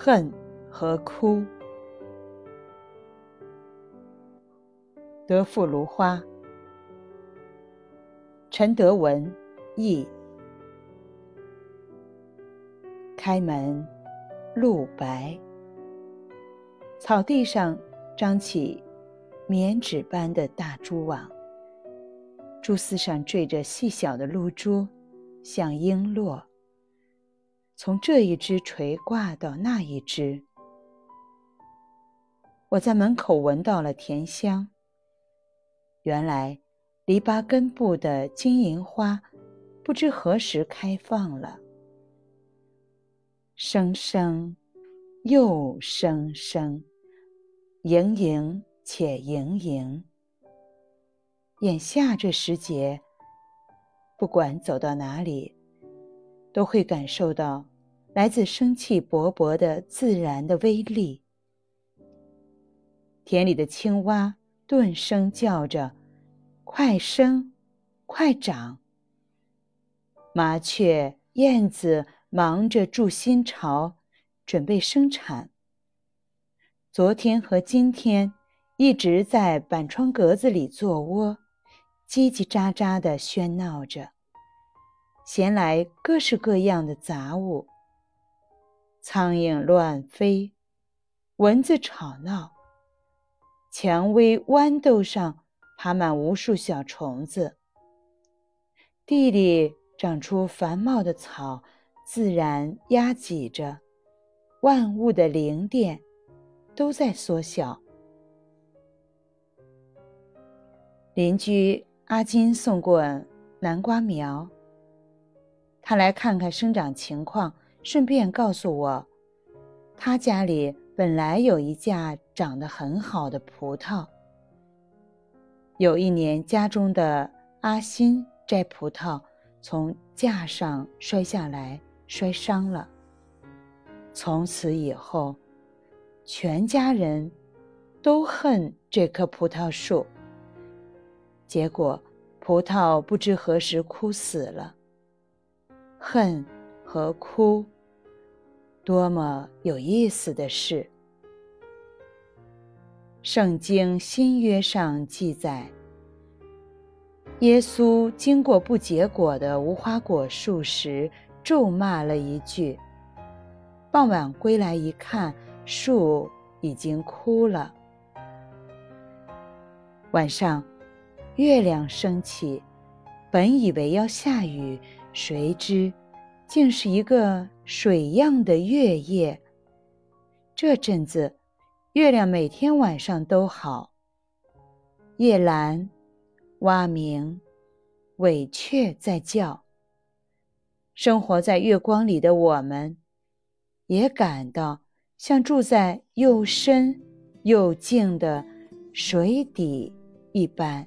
恨和哭。德富芦花，陈德文译。开门，露白。草地上张起棉纸般的大蛛网，蛛丝上缀着细小的露珠，像璎珞。从这一只垂挂到那一只，我在门口闻到了甜香。原来，篱笆根部的金银花，不知何时开放了。声声，又声声，盈盈且盈盈。眼下这时节，不管走到哪里，都会感受到来自生气勃勃的自然的威力。田里的青蛙顿声叫着。快生，快长！麻雀、燕子忙着筑新巢，准备生产。昨天和今天一直在板窗格子里做窝，叽叽喳喳地喧闹着，衔来各式各样的杂物。苍蝇乱飞，蚊子吵闹，蔷薇豌豆上。爬满无数小虫子，地里长出繁茂的草，自然压挤着，万物的灵殿都在缩小。邻居阿金送过南瓜苗，他来看看生长情况，顺便告诉我，他家里本来有一架长得很好的葡萄。有一年，家中的阿新摘葡萄，从架上摔下来，摔伤了。从此以后，全家人都恨这棵葡萄树。结果，葡萄不知何时枯死了。恨和哭，多么有意思的事！圣经新约上记载，耶稣经过不结果的无花果树时，咒骂了一句。傍晚归来一看，树已经枯了。晚上，月亮升起，本以为要下雨，谁知竟是一个水样的月夜。这阵子。月亮每天晚上都好。夜阑，蛙鸣，尾雀在叫。生活在月光里的我们，也感到像住在又深又静的水底一般。